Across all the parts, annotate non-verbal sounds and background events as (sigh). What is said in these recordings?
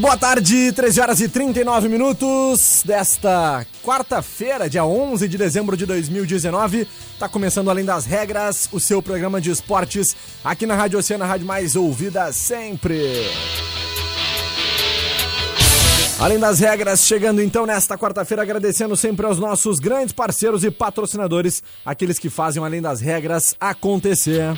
Muito boa tarde, 13 horas e 39 minutos desta quarta-feira, dia 11 de dezembro de 2019. Tá começando Além das Regras, o seu programa de esportes aqui na Rádio Oceana, rádio mais ouvida sempre. Além das regras, chegando então nesta quarta-feira, agradecendo sempre aos nossos grandes parceiros e patrocinadores, aqueles que fazem Além das Regras acontecer.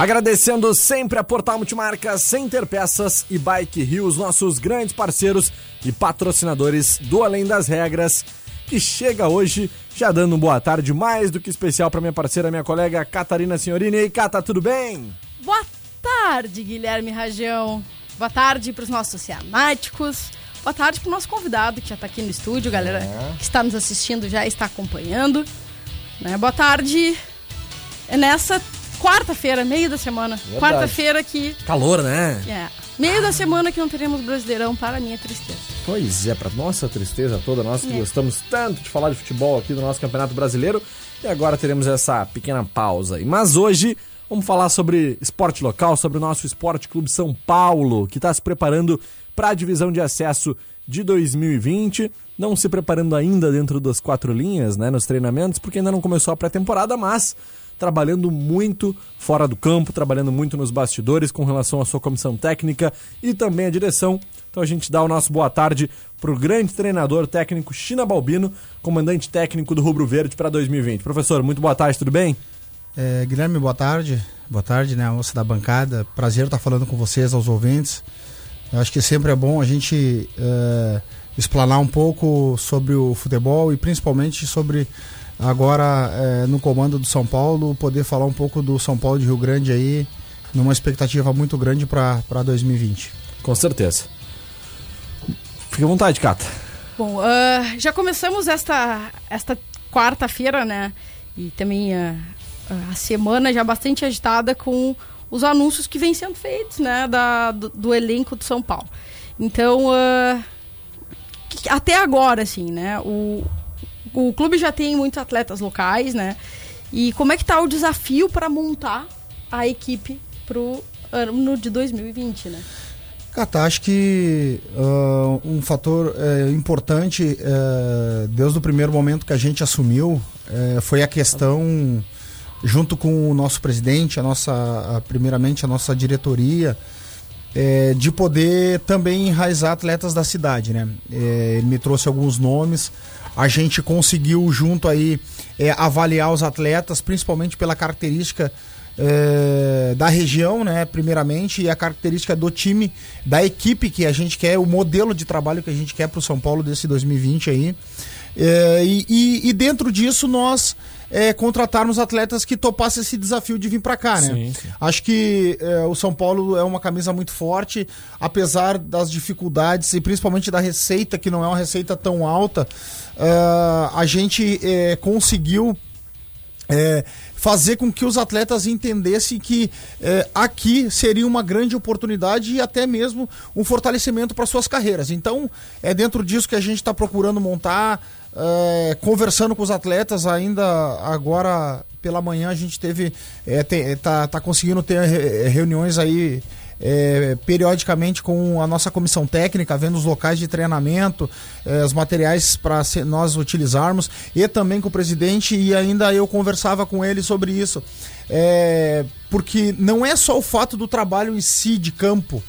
Agradecendo sempre a Portal Multimarcas, Center Peças e Bike Rio, os nossos grandes parceiros e patrocinadores do Além das Regras, que chega hoje já dando uma boa tarde mais do que especial para minha parceira, minha colega Catarina Senhorini. E aí, Cata, tudo bem? Boa tarde, Guilherme Rajão. Boa tarde para os nossos oceanáticos. Boa tarde para o nosso convidado que já está aqui no estúdio, galera que está nos assistindo já está acompanhando. Né? Boa tarde. É nessa quarta-feira, meio da semana. Quarta-feira que. Calor, né? É. Meio da semana que não teremos Brasileirão, para a minha tristeza. Pois é, para nossa tristeza toda, nós que É. gostamos tanto de falar de futebol aqui do nosso Campeonato Brasileiro. E agora teremos essa pequena pausa aí. Mas hoje vamos falar sobre esporte local, sobre o nosso Esporte Clube São Paulo, que está se preparando para a divisão de acesso de 2020. Não se preparando ainda dentro das quatro linhas, né, nos treinamentos, porque ainda não começou a pré-temporada, mas trabalhando muito fora do campo, trabalhando muito nos bastidores com relação à sua comissão técnica e também a direção. Então a gente dá o nosso boa tarde para o grande treinador técnico China Balbino, comandante técnico do Rubro Verde para 2020. Professor, muito boa tarde, tudo bem? É, Guilherme, boa tarde. Boa tarde, né, a moça da bancada. Prazer estar falando com vocês, aos ouvintes. Eu acho que sempre é bom a gente é, explanar um pouco sobre o futebol e principalmente sobre agora é, no comando do São Paulo, poder falar um pouco do São Paulo de Rio Grande aí, numa expectativa muito grande para 2020. Com certeza. Fique à vontade, Cata. Bom, ah, já começamos esta, esta quarta-feira, né? E também ah, a semana já bastante agitada com os anúncios que vêm sendo feitos, né? Da, do, do elenco do São Paulo. Então, que- até agora, assim, né? O, o clube já tem muitos atletas locais, né? E como é que tá o desafio para montar a equipe pro ano de 2020, né? Cata, acho que ah, um fator eh, importante eh, desde o primeiro momento que a gente assumiu eh, foi a questão, junto com o nosso presidente, a nossa, a- primeiramente a nossa diretoria, de poder também enraizar atletas da cidade, né? Ele me trouxe alguns nomes, a gente conseguiu junto aí eh, avaliar os atletas, principalmente pela característica eh, da região, né, primeiramente, e a característica do time, da equipe que a gente quer, o modelo de trabalho que a gente quer para o São Paulo desse 2020 aí. Eh, e, e- e dentro disso nós eh, contratarmos atletas que topassem esse desafio de vir para cá, né? Sim, sim. Acho que eh, o São Paulo é uma camisa muito forte, apesar das dificuldades e principalmente da receita, que não é uma receita tão alta, ah, a gente eh, conseguiu é, fazer com que os atletas entendessem que é, aqui seria uma grande oportunidade e até mesmo um fortalecimento para suas carreiras. Então, é dentro disso que a gente está procurando montar, é, conversando com os atletas ainda agora pela manhã a gente teve é, tem, tá, tá conseguindo ter reuniões aí é, periodicamente com a nossa comissão técnica, vendo os locais de treinamento, é, os materiais para nós utilizarmos, e também com o presidente, e ainda eu conversava com ele sobre isso. É, porque não é só o fato do trabalho em si de campo,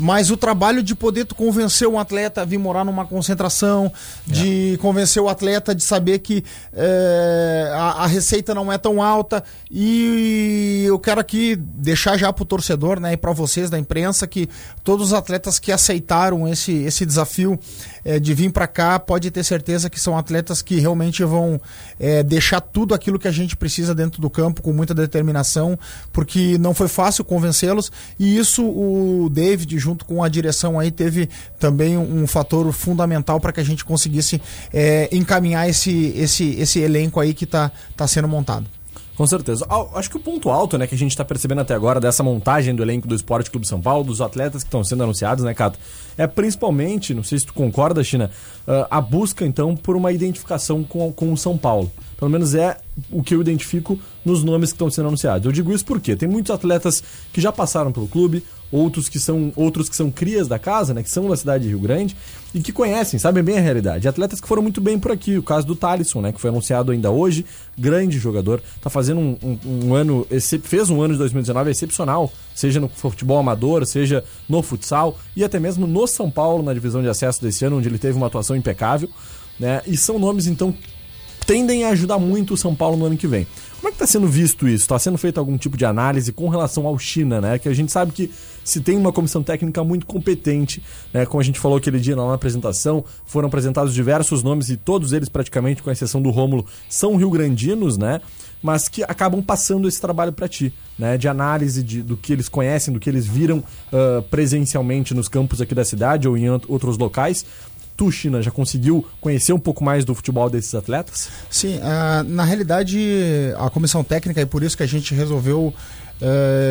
mas o trabalho de poder convencer um atleta a vir morar numa concentração, de é. convencer o atleta de saber que é, a, a, receita não é tão alta. E eu quero aqui deixar já para o torcedor né, e para vocês da imprensa que todos os atletas que aceitaram esse, esse desafio é, de vir para cá, pode ter certeza que são atletas que realmente vão é, deixar tudo aquilo que a gente precisa dentro do campo com muita determinação, porque não foi fácil convencê-los. E isso o David, junto com a direção aí, teve também um, fator fundamental para que a gente conseguisse é, encaminhar esse, esse, esse elenco aí que está tá sendo montado. Com certeza. Acho que o ponto alto, né, que a gente está percebendo até agora dessa montagem do elenco do Esporte Clube São Paulo, dos atletas que estão sendo anunciados, né, Cato? É principalmente, não sei se tu concorda, China, uh, a busca, então, por uma identificação com, com o São Paulo. Pelo menos é o que eu identifico nos nomes que estão sendo anunciados. Eu digo isso porque tem muitos atletas que já passaram pelo clube, outros que são outros que são crias da casa, né, que são da cidade de Rio Grande e que conhecem, sabem bem a realidade. Atletas que foram muito bem por aqui, o caso do Thalisson, né, que foi anunciado ainda hoje, grande jogador, tá fazendo um, um, um ano, fez um ano de 2019 excepcional, seja no futebol amador, seja no futsal e até mesmo no São Paulo na divisão de acesso desse ano, onde ele teve uma atuação impecável, né? E são nomes então tendem a ajudar muito o São Paulo no ano que vem. Como é que está sendo visto isso? Está sendo feito algum tipo de análise com relação ao China, né? Que a gente sabe que se tem uma comissão técnica muito competente, né? Como a gente falou aquele dia na apresentação, foram apresentados diversos nomes e todos eles, praticamente, com exceção do Rômulo, são rio-grandinos, né? Mas que acabam passando esse trabalho para ti, né? De análise de, do que eles conhecem, do que eles viram uh, presencialmente nos campos aqui da cidade ou em outros locais, tu, China, já conseguiu conhecer um pouco mais do futebol desses atletas? Sim, uh, na realidade, a comissão técnica, é por isso que a gente resolveu uh,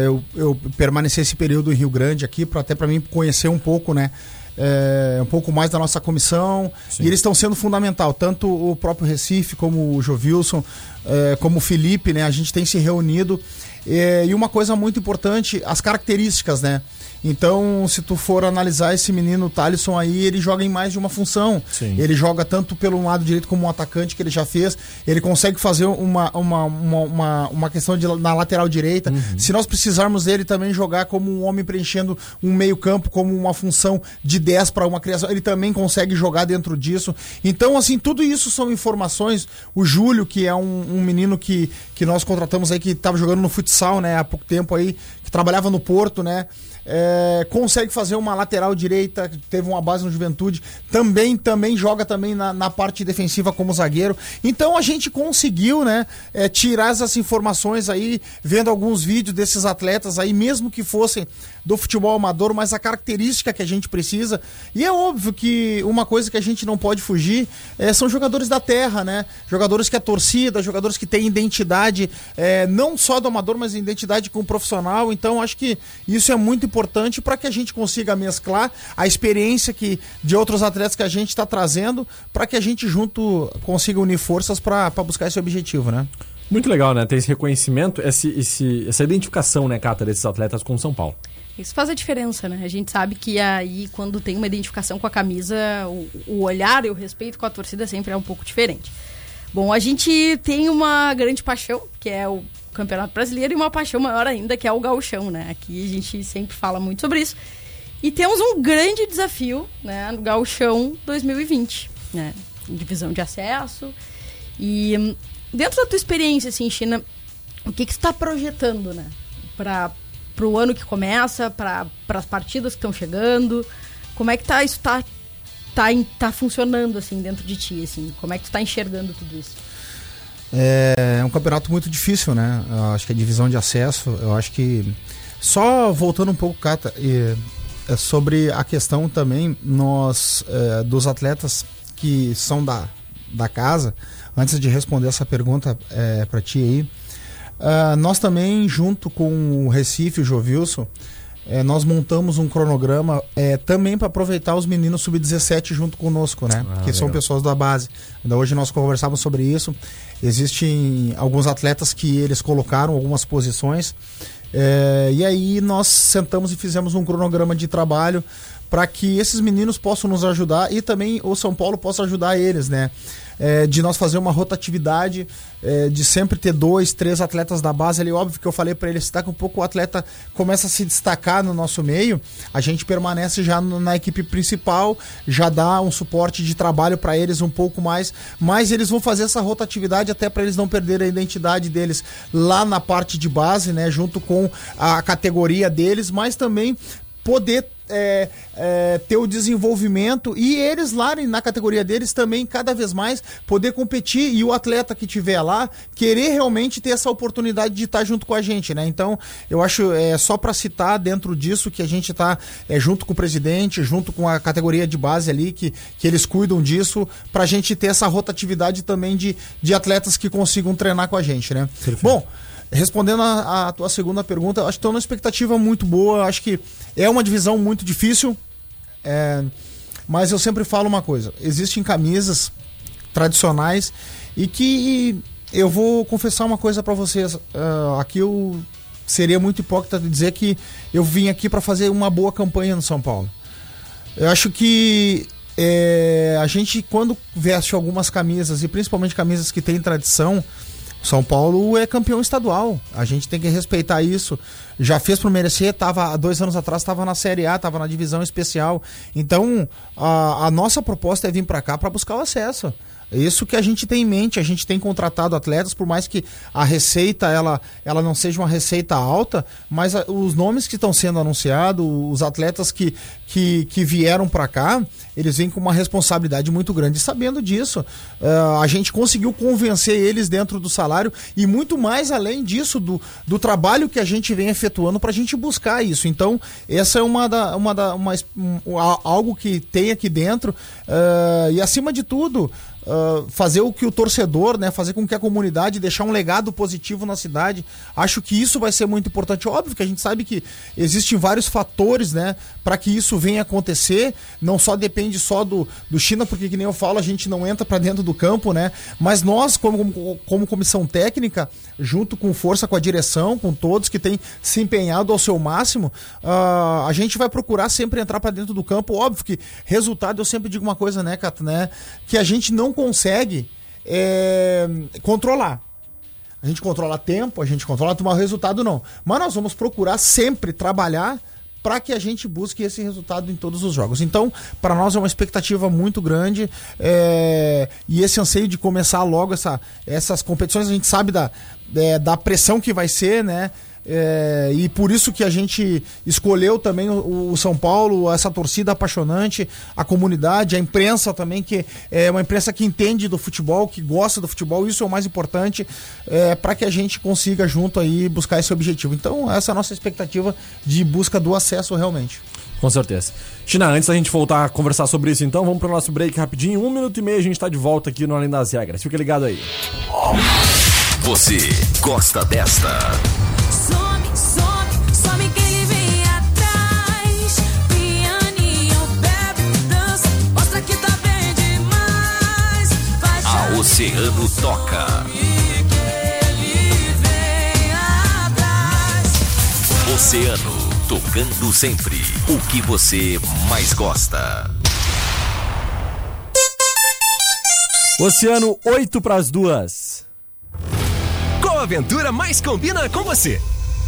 eu, eu, permanecer esse período em Rio Grande aqui, pra, até para mim conhecer um pouco, né? É, um pouco mais da nossa comissão Sim. e eles estão sendo fundamental tanto o próprio Recife como o Jovilson é, como o Felipe né a gente tem se reunido é, e uma coisa muito importante as características né então, se tu for analisar esse menino o Thalisson aí, ele joga em mais de uma função. Sim. Ele joga tanto pelo lado direito como um atacante que ele já fez. Ele consegue fazer uma, uma, uma, uma, uma questão de, na lateral direita. Uhum. Se nós precisarmos dele também jogar como um homem preenchendo um meio-campo, como uma função de 10 para uma criação, ele também consegue jogar dentro disso. Então, assim, tudo isso são informações. O Júlio, que é um, um menino que, que nós contratamos aí, que estava jogando no futsal, né, há pouco tempo aí, que trabalhava no Porto, né? É, consegue fazer uma lateral direita, teve uma base no Juventude, também também joga também na, na parte defensiva como zagueiro. Então a gente conseguiu, né, é, tirar essas informações aí, vendo alguns vídeos desses atletas aí, mesmo que fossem do futebol amador, mas a característica que a gente precisa. E é óbvio que uma coisa que a gente não pode fugir é, são jogadores da terra, né? Jogadores que é torcida, jogadores que têm identidade, é, não só do amador, mas identidade com o profissional. Então acho que isso é muito importante para que a gente consiga mesclar a experiência que de outros atletas que a gente está trazendo para que a gente junto consiga unir forças para buscar esse objetivo, né? Muito legal, né? Ter esse reconhecimento, esse, esse, essa identificação, né, Cata, desses atletas com São Paulo. Isso faz a diferença, né? A gente sabe que aí, quando tem uma identificação com a camisa, o, o olhar e o respeito com a torcida sempre é um pouco diferente. Bom, a gente tem uma grande paixão, que é o Campeonato Brasileiro, e uma paixão maior ainda, que é o gauchão, né? Aqui a gente sempre fala muito sobre isso. E temos um grande desafio, né, no gauchão 2020, né? Divisão de acesso. E hum, dentro da tua experiência, assim, China, o que que está projetando, né? Para para o ano que começa, para as partidas que estão chegando? Como é que tá, isso tá, tá, tá funcionando assim dentro de ti? Assim? Como é que tu está enxergando tudo isso? É, é um campeonato muito difícil, né? Eu acho que a divisão de acesso, eu acho que. Só voltando um pouco, Cata, e, é sobre a questão também nós, é, dos atletas que são da, da casa, antes de responder essa pergunta é, para ti aí, ah, nós também, junto com o Recife, o Jovilson, é, nós montamos um cronograma é, também para aproveitar os meninos sub-17 junto conosco, né? Ah, que são legal. pessoas da base. Ainda hoje nós conversávamos sobre isso. Existem alguns atletas que eles colocaram algumas posições. é, e aí nós sentamos e fizemos um cronograma de trabalho para que esses meninos possam nos ajudar e também o São Paulo possa ajudar eles, né? É, de nós fazer uma rotatividade, é, de sempre ter dois, três atletas da base ali. Óbvio que eu falei para eles, daqui um pouco o atleta começa a se destacar no nosso meio, a gente permanece já na equipe principal, já dá um suporte de trabalho para eles um pouco mais, mas eles vão fazer essa rotatividade até para eles não perderem a identidade deles lá na parte de base, né? Junto com a categoria deles, mas também poder é, é, ter o desenvolvimento e eles lá na categoria deles também cada vez mais poder competir e o atleta que tiver lá querer realmente ter essa oportunidade de estar junto com a gente, né? Então eu acho é só para citar dentro disso que a gente está é, junto com o presidente, junto com a categoria de base ali que, que eles cuidam disso para a gente ter essa rotatividade também de, de atletas que consigam treinar com a gente, né? Bom. Respondendo a, a tua segunda pergunta, acho que estou numa expectativa muito boa. Acho que é uma divisão muito difícil. é, mas eu sempre falo uma coisa: existem camisas tradicionais e que eu vou confessar uma coisa para vocês. ah, aqui eu seria muito hipócrita de dizer que eu vim aqui para fazer uma boa campanha no São Paulo. Eu acho que é, a gente, quando veste algumas camisas, e principalmente camisas que têm tradição, São Paulo é campeão estadual. A gente tem que respeitar isso. Já fez por merecer, tava há dois anos atrás estava na Série A, estava na divisão especial. Então, a, a nossa proposta é vir para cá para buscar o acesso. É Isso que a gente tem em mente, a gente tem contratado atletas, por mais que a receita ela, ela não seja uma receita alta, mas a- os nomes que estão sendo anunciados, os atletas que, que, que vieram para cá, eles vêm com uma responsabilidade muito grande. E sabendo disso, ah, a gente conseguiu convencer eles dentro do salário e muito mais além disso, do, do trabalho que a gente vem efetuando para a gente buscar isso. Então, essa é uma da, uma da, uma, um, algo que tem aqui dentro. ah, e acima de tudo, ah, fazer o que o torcedor, né, fazer com que a comunidade deixar um legado positivo na cidade. Acho que isso vai ser muito importante. Óbvio que a gente sabe que existem vários fatores, né, para que isso venha acontecer. Não só depende só do, do China, porque que nem eu falo, a gente não entra para dentro do campo, né? Mas nós, como, como, como comissão técnica, junto com força com a direção, com todos que têm se empenhado ao seu máximo, ah, a gente vai procurar sempre entrar para dentro do campo. Óbvio que resultado, eu sempre digo uma coisa, né, Cato, né? Que a gente não consegue é, controlar. A gente controla tempo, a gente controla tomar o resultado, não. Mas nós vamos procurar sempre trabalhar para que a gente busque esse resultado em todos os jogos. Então, para nós é uma expectativa muito grande é, e esse anseio de começar logo essa, essas competições, a gente sabe da, é, da pressão que vai ser, né? É, e por isso que a gente escolheu também o, o São Paulo, essa torcida apaixonante, a comunidade, a imprensa também, que é uma imprensa que entende do futebol, que gosta do futebol, isso é o mais importante é, para que a gente consiga junto aí buscar esse objetivo. Então, essa é a nossa expectativa de busca do acesso realmente. Com certeza. China, antes da gente voltar a conversar sobre isso, então, vamos pro nosso break rapidinho. Um minuto e meio a gente tá de volta aqui no Além das Regras. Fica ligado aí. Você gosta desta? Oceano toca. que ele vem atrás. Oceano, tocando sempre o que você mais gosta. Oceano, 8 pras duas. Qual aventura mais combina com você?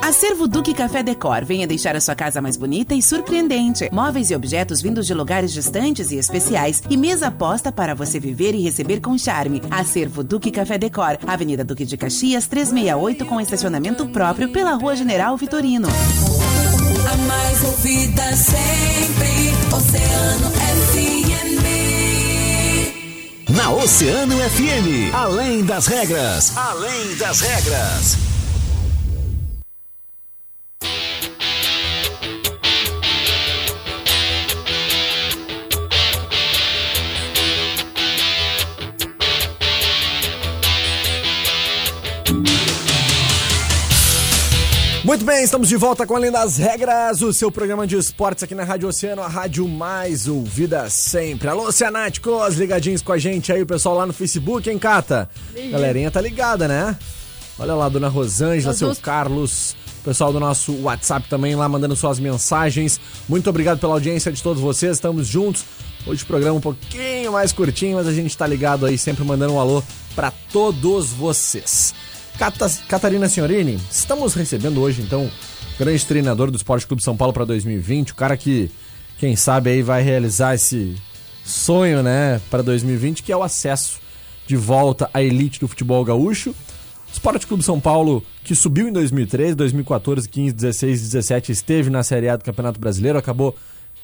Acervo Duque Café Decor. Venha deixar a sua casa mais bonita e surpreendente. Móveis e objetos vindos de lugares distantes e especiais e mesa posta para você viver e receber com charme. Acervo Duque Café Decor. Avenida Duque de Caxias, 368 com estacionamento próprio pela Rua General Vitorino. A mais ouvida sempre, Oceano FM. Na Oceano FM, além das regras, além das regras. Muito bem, estamos de volta com Além das Regras, o seu programa de esportes aqui na Rádio Oceano, a rádio mais ouvida sempre. Alô, Oceanáticos, ligadinhos com a gente aí, o pessoal lá no Facebook, hein, Cata? Galerinha tá ligada, né? Olha lá, dona Rosângela, seu vamos- Carlos, pessoal do nosso WhatsApp também lá mandando suas mensagens. Muito obrigado pela audiência de todos vocês, estamos juntos. Hoje o programa um pouquinho mais curtinho, mas a gente tá ligado aí, sempre mandando um alô pra todos vocês. Cata- Catarina Senhorini, estamos recebendo hoje, então, o grande treinador do Esporte Clube São Paulo para 2020, o cara que, quem sabe, aí vai realizar esse sonho, né, para 2020, que é o acesso de volta à elite do futebol gaúcho. Esporte Clube São Paulo, que subiu em 2013, 2014, 15, 16, 17, esteve na Série A do Campeonato Brasileiro, acabou.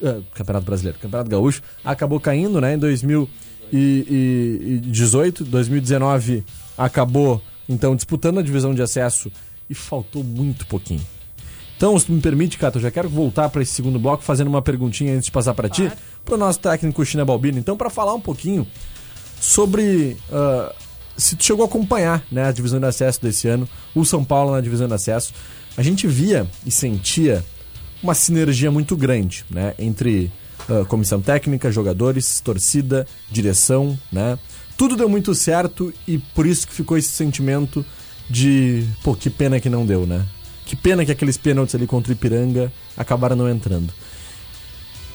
eh, Campeonato Brasileiro, Campeonato Gaúcho, acabou caindo, né, em 2018, 2019 acabou, então, disputando a divisão de acesso e faltou muito pouquinho. Então, se tu me permite, Cato, eu já quero voltar para esse segundo bloco fazendo uma perguntinha antes de passar para ti, para o nosso técnico China Balbino. Então, para falar um pouquinho sobre ah, se tu chegou a acompanhar né, a divisão de acesso desse ano, o São Paulo na divisão de acesso, a gente via e sentia uma sinergia muito grande né, entre ah, comissão técnica, jogadores, torcida, direção, né? Tudo deu muito certo e por isso que ficou esse sentimento de, pô, que pena que não deu, né? Que pena que aqueles pênaltis ali contra o Ipiranga acabaram não entrando.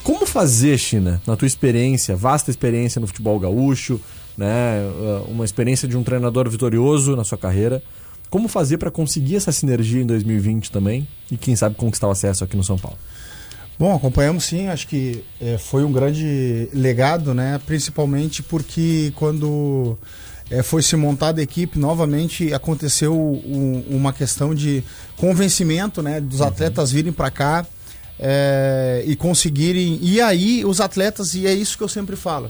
Como fazer, China, na tua experiência, vasta experiência no futebol gaúcho, né, uh, uma experiência de um treinador vitorioso na sua carreira, como fazer para conseguir essa sinergia em 2020 também e quem sabe conquistar o acesso aqui no São Paulo? Bom, acompanhamos sim, acho que eh, foi um grande legado, né? Principalmente porque quando eh, foi se montada a equipe, novamente aconteceu um- uma questão de convencimento, né? Dos atletas virem para cá eh, e conseguirem. E aí, os atletas, e é isso que eu sempre falo.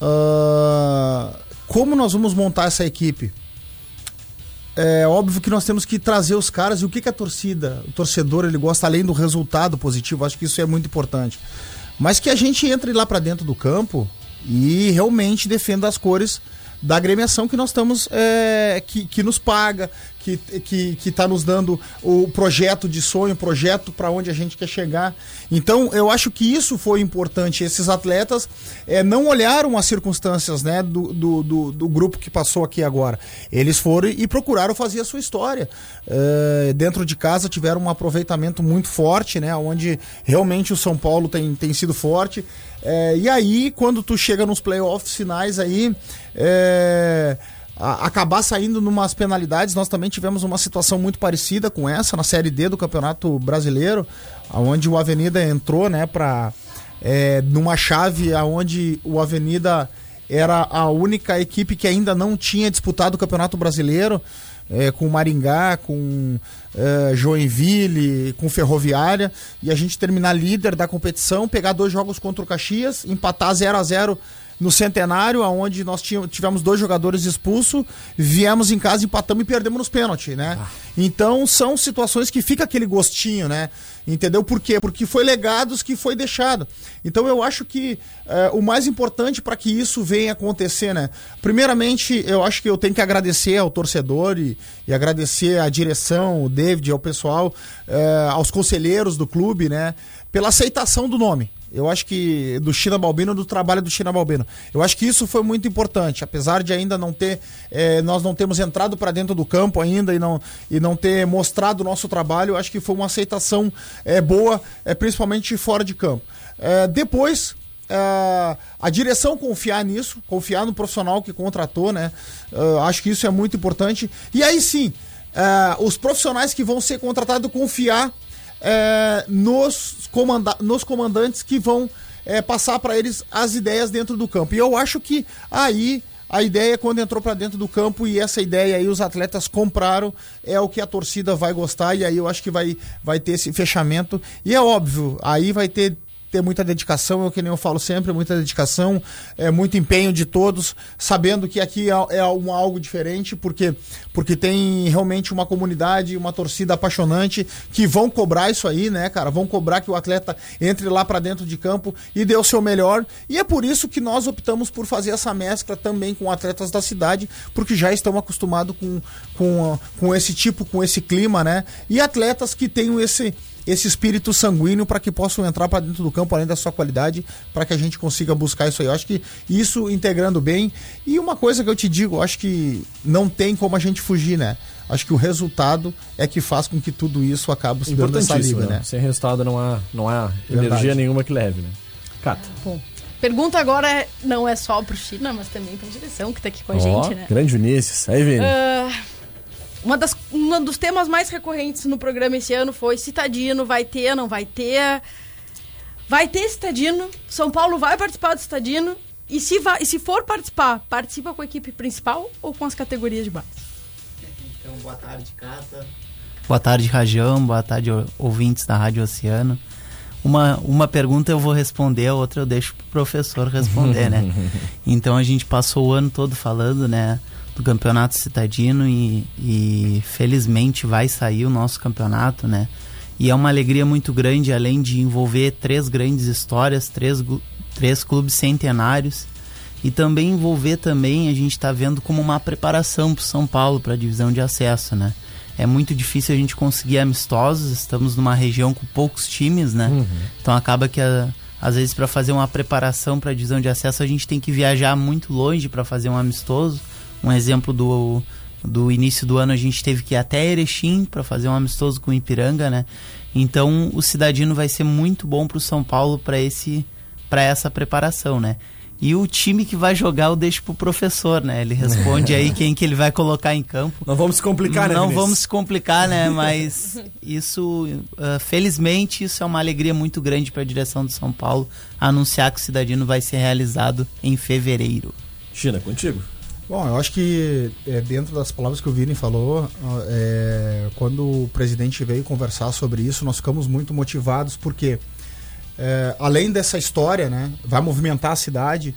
ah, como nós vamos montar essa equipe? É óbvio que nós temos que trazer os caras e o que, que a torcida, o torcedor, ele gosta além do resultado positivo, acho que isso é muito importante. Mas que a gente entre lá para dentro do campo e realmente defenda as cores da agremiação que nós estamos, é, que, que nos paga, que, que, que tá nos dando o projeto de sonho, o projeto para onde a gente quer chegar. Então, eu acho que isso foi importante. Esses atletas é, não olharam as circunstâncias né, do, do, do, do grupo que passou aqui agora. Eles foram e procuraram fazer a sua história. É, dentro de casa tiveram um aproveitamento muito forte, né, onde realmente o São Paulo tem, tem sido forte. É, e aí, quando tu chega nos playoffs finais aí, é, a- acabar saindo numas penalidades, nós também tivemos uma situação muito parecida com essa na Série D do Campeonato Brasileiro, onde o Avenida entrou, né, para é, numa chave aonde o Avenida era a única equipe que ainda não tinha disputado o Campeonato Brasileiro, é, com Maringá, com é, Joinville, com Ferroviária, e a gente terminar líder da competição, pegar dois jogos contra o Caxias, empatar 0 a 0 no Centenário, aonde nós tivemos dois jogadores expulsos, viemos em casa, empatamos e perdemos nos pênaltis, né? Então são situações que fica aquele gostinho, né? Entendeu? Por quê? Porque foi legados que foi deixado. Então eu acho que é, o mais importante para que isso venha acontecer, né? Primeiramente, eu acho que eu tenho que agradecer ao torcedor e, e agradecer à direção, o David, ao pessoal, é, aos conselheiros do clube, né? Pela aceitação do nome. Eu acho que do China Balbino, do trabalho do China Balbino. Eu acho que isso foi muito importante, apesar de ainda não ter, é, nós não temos entrado para dentro do campo ainda e não, e não ter mostrado o nosso trabalho. Eu acho que foi uma aceitação é, boa, é, principalmente fora de campo. Depois, a direção confiar nisso, confiar no profissional que contratou, né? Uh, acho que isso é muito importante. E aí sim, os profissionais que vão ser contratados confiar é, nos, comanda nos comandantes que vão é, passar para eles as ideias dentro do campo. E eu acho que aí a ideia quando entrou para dentro do campo e essa ideia aí os atletas compraram é o que a torcida vai gostar e aí eu acho que vai, vai ter esse fechamento e é óbvio aí vai ter ter muita dedicação, é o que nem eu falo sempre, muita dedicação, é muito empenho de todos, sabendo que aqui é, é um, algo diferente, porque, porque tem realmente uma comunidade, uma torcida apaixonante que vão cobrar isso aí, né, cara? Vão cobrar que o atleta entre lá para dentro de campo e dê o seu melhor. E é por isso que nós optamos por fazer essa mescla também com atletas da cidade, porque já estão acostumados com, com, com esse tipo, com esse clima, né? E atletas que tenham esse esse espírito sanguíneo para que possam entrar para dentro do campo além da sua qualidade, para que a gente consiga buscar isso aí. Eu acho que isso integrando bem. E uma coisa que eu te digo, eu acho que não tem como a gente fugir, né? Acho que o resultado é que faz com que tudo isso acabe se dando essa liga, né? Sem resultado não há, não há energia nenhuma que leve, né? Cata. Bom. Pergunta agora é, não é só pro China, mas também pra direção que tá aqui com a oh, gente, né? Grande Vinícius. Aí, Vini. Uh, uma das, um dos temas mais recorrentes no programa esse ano foi Citadino, vai ter, não vai ter. Vai ter Citadino, São Paulo vai participar do Citadino. E se, vai, e se for participar, participa com a equipe principal ou com as categorias de base? Então, boa tarde, Cata. Boa tarde, Rajão. Boa tarde, ouvintes da Rádio Oceano. Uma, uma pergunta eu vou responder, a outra eu deixo pro professor responder, né? (laughs) Então a gente passou o ano todo falando, né? Do campeonato citadino e, e felizmente vai sair o nosso campeonato, né? E é uma alegria muito grande, além de envolver três grandes histórias, três, três clubes centenários e também envolver também a gente está vendo como uma preparação para São Paulo para a divisão de acesso, né? É muito difícil a gente conseguir amistosos, estamos numa região com poucos times, né? Uhum. Então acaba que a, às vezes para fazer uma preparação para a divisão de acesso a gente tem que viajar muito longe para fazer um amistoso um exemplo do, do início do ano, a gente teve que ir até Erechim para fazer um amistoso com o Ipiranga, né? Então o Cidadino vai ser muito bom para o São Paulo para esse para essa preparação, né? E o time que vai jogar eu deixo pro professor, né? Ele responde aí (laughs) quem que ele vai colocar em campo. Não vamos se complicar, né? Não Vinícius? vamos se complicar, né? (laughs) Mas isso, uh, felizmente, isso é uma alegria muito grande para a direção do São Paulo anunciar que o Cidadino vai ser realizado em fevereiro. China, contigo. Bom, eu acho que é, dentro das palavras que o Vini falou, é, quando o presidente veio conversar sobre isso, nós ficamos muito motivados porque, é, além dessa história, né, vai movimentar a cidade,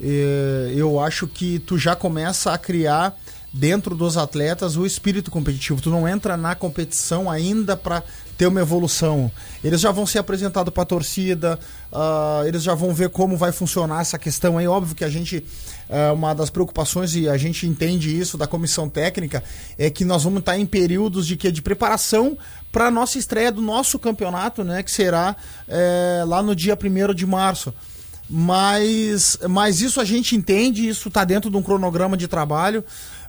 é, eu acho que tu já começa a criar dentro dos atletas o espírito competitivo. Tu não entra na competição ainda para ter uma evolução. Eles já vão ser apresentados para a torcida, uh, eles já vão ver como vai funcionar essa questão aí. Óbvio que a gente, uh, uma das preocupações, e a gente entende isso da comissão técnica, é que nós vamos estar em períodos de, que, de preparação para a nossa estreia do nosso campeonato, né, que será é, lá no dia 1 de março. Mas, mas isso a gente entende, isso está dentro de um cronograma de trabalho.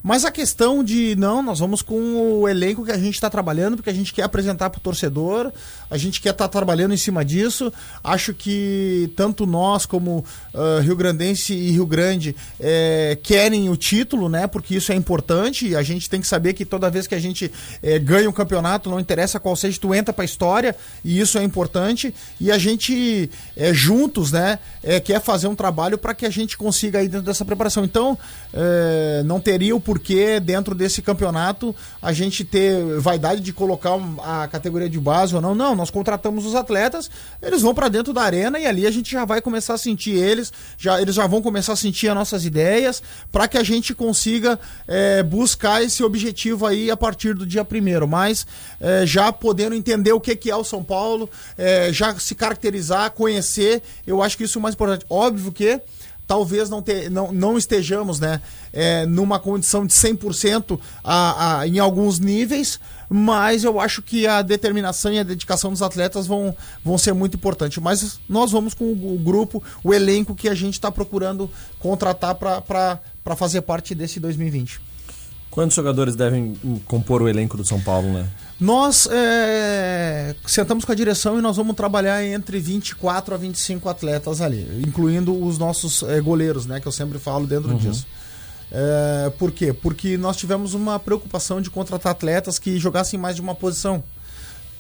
Mas a questão de, não, nós vamos com o elenco que a gente está trabalhando, porque a gente quer apresentar para o torcedor, a gente quer estar tá trabalhando em cima disso. Acho que tanto nós como uh, Rio Grandense e Rio Grande é, querem o título, né? Porque isso é importante. A gente tem que saber que toda vez que a gente é, ganha um campeonato, não interessa qual seja, tu entra para a história, e isso é importante. E a gente, é, juntos, né, quer fazer um trabalho para que a gente consiga aí dentro dessa preparação. Então, não teria o porque dentro desse campeonato a gente ter vaidade de colocar a categoria de base ou não. Não, nós contratamos os atletas, eles vão para dentro da arena e ali a gente já vai começar a sentir eles, já, eles já vão começar a sentir as nossas ideias para que a gente consiga é, buscar esse objetivo aí a partir do dia primeiro. Mas é, já podendo entender o que, que é o São Paulo, é, já se caracterizar, conhecer, eu acho que isso é o mais importante. Óbvio que talvez não, te, não, não estejamos né, é, numa condição de 100% a, a, em alguns níveis, mas eu acho que a determinação e a dedicação dos atletas vão, vão ser muito importantes. Mas nós vamos com o, grupo, o elenco que a gente está procurando contratar para fazer parte desse 2020. Quantos jogadores devem compor o elenco do São Paulo, né? Nós é, sentamos com a direção e nós vamos trabalhar entre 24 a 25 atletas ali, incluindo os nossos é, goleiros, né? Que eu sempre falo dentro Uhum. disso. É, por quê? Porque nós tivemos uma preocupação de contratar atletas que jogassem mais de uma posição,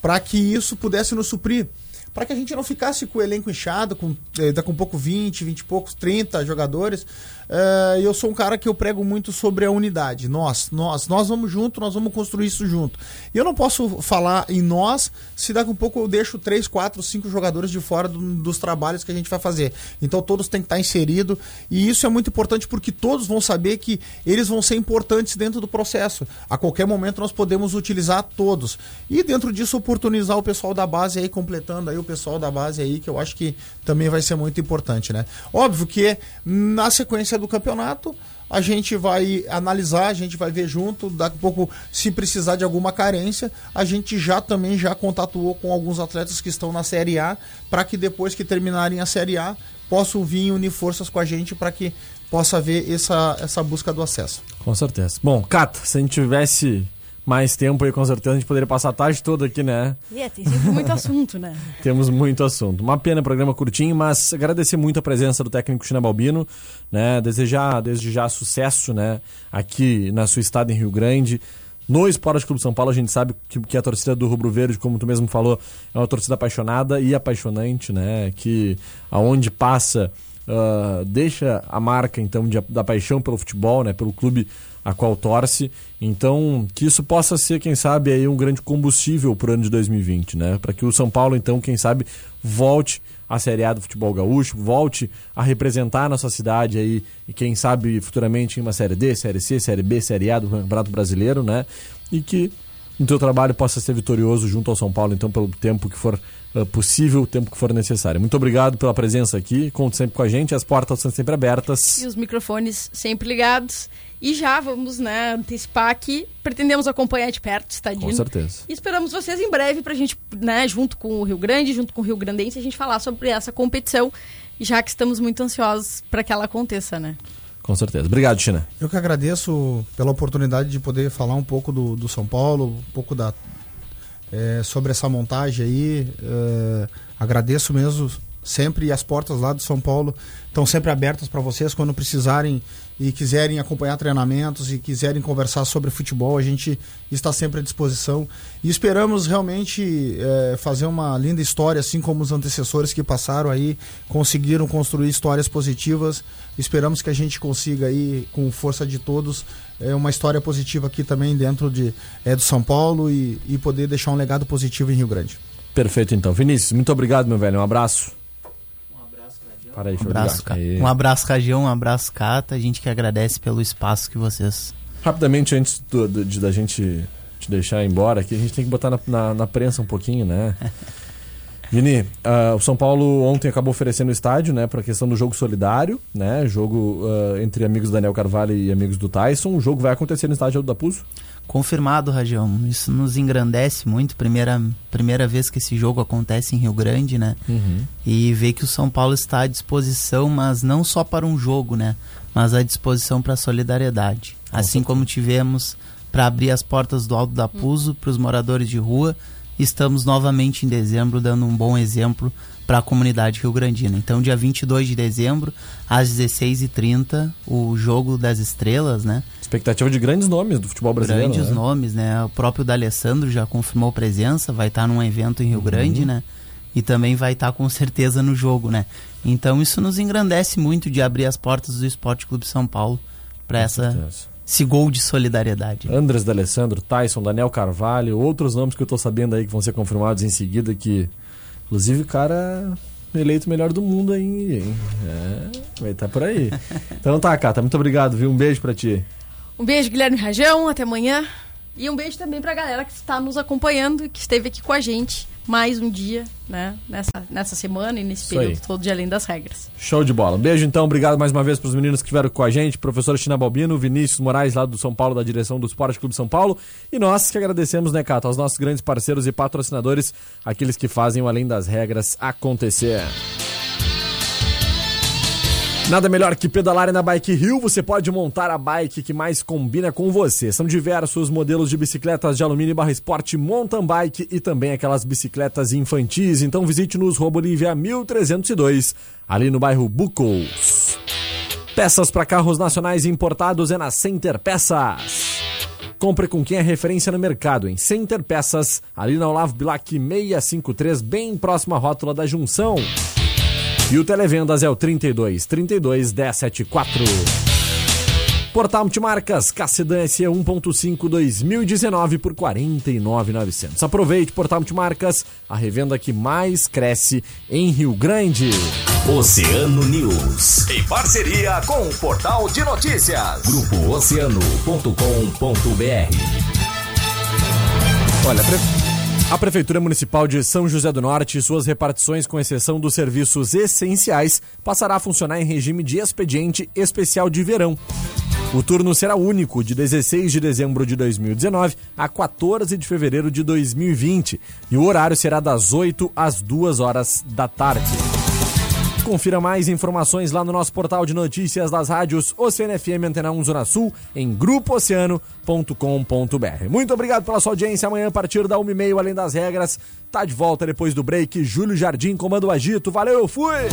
para que isso pudesse nos suprir. Para que a gente não ficasse com o elenco inchado, com, eh, daqui a um pouco 20, 20 e poucos, 30 jogadores. Eh, eu sou um cara que eu prego muito sobre a unidade. Nós, nós, nós vamos junto, nós vamos construir isso junto. E eu não posso falar em nós se daqui a um pouco eu deixo 3, 4, 5 jogadores de fora do- dos trabalhos que a gente vai fazer. Então todos têm que estar inseridos. E isso é muito importante porque todos vão saber que eles vão ser importantes dentro do processo. A qualquer momento nós podemos utilizar todos. E dentro disso oportunizar o pessoal da base aí, completando aí o pessoal da base aí, que eu acho que também vai ser muito importante, né? Óbvio que na sequência do campeonato a gente vai analisar, a gente vai ver junto, daqui a pouco, se precisar de alguma carência, a gente já também já contatuou com alguns atletas que estão na Série A, para que depois que terminarem a Série A, possam vir unir forças com a gente para que possa haver essa, essa busca do acesso. Com certeza. Bom, Cata, se a gente tivesse mais tempo aí, com certeza a gente poderia passar a tarde toda aqui, né? É, tem sempre muito assunto, né? (laughs) Temos muito assunto. Uma pena, programa curtinho, mas agradecer muito a presença do técnico China Balbino, né? Desejar desde já sucesso, né? Aqui na sua estada em Rio Grande. No Esporte Clube São Paulo, a gente sabe que, que a torcida do Rubro Verde, como tu mesmo falou, é uma torcida apaixonada e apaixonante, né? Que aonde passa, ah, deixa a marca, então, de- da paixão pelo futebol, né? Pelo clube a qual torce. Então, que isso possa ser, quem sabe, aí um grande combustível para o ano de 2020, né? Para que o São Paulo, então, quem sabe, volte à Série A do futebol gaúcho, volte a representar a nossa cidade aí, e quem sabe futuramente em uma Série D, Série C, Série B, Série A do Campeonato Brasileiro, né? E que o teu trabalho possa ser vitorioso junto ao São Paulo, então, pelo tempo que for eh, possível, o tempo que for necessário. Muito obrigado pela presença aqui, conte sempre com a gente, as portas são sempre abertas. E os microfones sempre ligados. E já vamos, né, antecipar que pretendemos acompanhar de perto o Estadino. Com certeza. E esperamos vocês em breve pra gente, né, junto com o Rio Grande, junto com o Rio Grandense, a gente falar sobre essa competição, já que estamos muito ansiosos para que ela aconteça, né? Com certeza. Obrigado, China. Eu que agradeço pela oportunidade de poder falar um pouco do, do São Paulo, um pouco da, é, sobre essa montagem aí. É, agradeço mesmo sempre e as portas lá do São Paulo estão sempre abertas para vocês quando precisarem e quiserem acompanhar treinamentos e quiserem conversar sobre futebol, a gente está sempre à disposição e esperamos realmente é, fazer uma linda história, assim como os antecessores que passaram aí conseguiram construir histórias positivas. Esperamos que a gente consiga aí, com força de todos, é, uma história positiva aqui também dentro de, é, do São Paulo e, e poder deixar um legado positivo em Rio Grande. Perfeito, então. Vinícius, muito obrigado, meu velho. Um abraço. Para aí, Um deixa eu abraço, Aí. um abraço, Cagião, um abraço, Cata. A gente que agradece pelo espaço que vocês. Rapidamente, antes do- do- de, da gente te deixar embora aqui, a gente tem que botar na, na, na prensa um pouquinho, né? (laughs) Vini, ah, o São Paulo ontem acabou oferecendo o estádio, né, para a questão do jogo solidário, né, jogo ah, entre amigos do Daniel Carvalho e amigos do Tyson. O jogo vai acontecer no estádio da Puso? Confirmado, Rajão. Isso nos engrandece muito. Primeira, primeira vez que esse jogo acontece em Rio Grande, né? E ver que o São Paulo está à disposição, mas não só para um jogo, né? Mas à disposição para a solidariedade. assim como tivemos para abrir as portas do Alto da Puso para os moradores de rua, estamos novamente em dezembro dando um bom exemplo para a comunidade rio-grandina. Então, dia 22 de dezembro, às 16h30, o Jogo das Estrelas, né? Expectativa de grandes nomes do futebol brasileiro. Grandes né? nomes, né? O próprio D'Alessandro já confirmou presença, vai estar num evento em Rio Grande, né? E também vai estar com certeza no jogo, né? Então isso nos engrandece muito de abrir as portas do Esporte Clube São Paulo para essa certeza. esse gol de solidariedade. Andres D'Alessandro, Tyson, Daniel Carvalho, outros nomes que eu tô sabendo aí que vão ser confirmados em seguida, que inclusive o cara eleito melhor do mundo aí, hein? É, vai estar tá por aí. (laughs) Então tá, Cata, muito obrigado, viu? Um beijo para ti. Um beijo, Guilherme Rajão, até amanhã. E um beijo também pra galera que está nos acompanhando e que esteve aqui com a gente mais um dia, né? Nessa, nessa semana e nesse Isso período aí. todo de Além das Regras. Show de bola. Um beijo então, obrigado mais uma vez para os meninos que estiveram com a gente, professor China Balbino, Vinícius Moraes, lá do São Paulo, da direção do Esporte Clube São Paulo. E nós que agradecemos, né, Cato, aos nossos grandes parceiros e patrocinadores, aqueles que fazem o Além das Regras acontecer. Nada melhor que pedalar na Bike Rio, você pode montar a bike que mais combina com você. São diversos modelos de bicicletas de alumínio barra esporte mountain bike e também aquelas bicicletas infantis. Então visite-nos Rua Bolívia 1302, ali no bairro Bucos. Peças para carros nacionais importados é na Center Peças. Compre com quem é referência no mercado, em Center Peças, ali na Olavo Bilac 653, bem próxima à rótula da Junção. E o Televendas é o 32 32 174. Portal Multimarcas, Cassedan SE 1.5 2019 por 49,900. Aproveite Portal Multimarcas, a revenda que mais cresce em Rio Grande. Oceano News, em parceria com o Portal de Notícias. Grupo Oceano.com.br. Olha, pre... A Prefeitura Municipal de São José do Norte e suas repartições, com exceção dos serviços essenciais, passará a funcionar em regime de expediente especial de verão. O turno será único, de 16 de dezembro de 2019 a 14 de fevereiro de 2020, e o horário será das 8 às 2 horas da tarde. Confira mais informações lá no nosso portal de notícias das rádios Oceano FM Antena 1 Zona Sul em grupooceano.com.br. Muito obrigado pela sua audiência. Amanhã, a partir da 1h30, além das regras, tá de volta depois do break. Júlio Jardim comando o agito. Valeu, fui!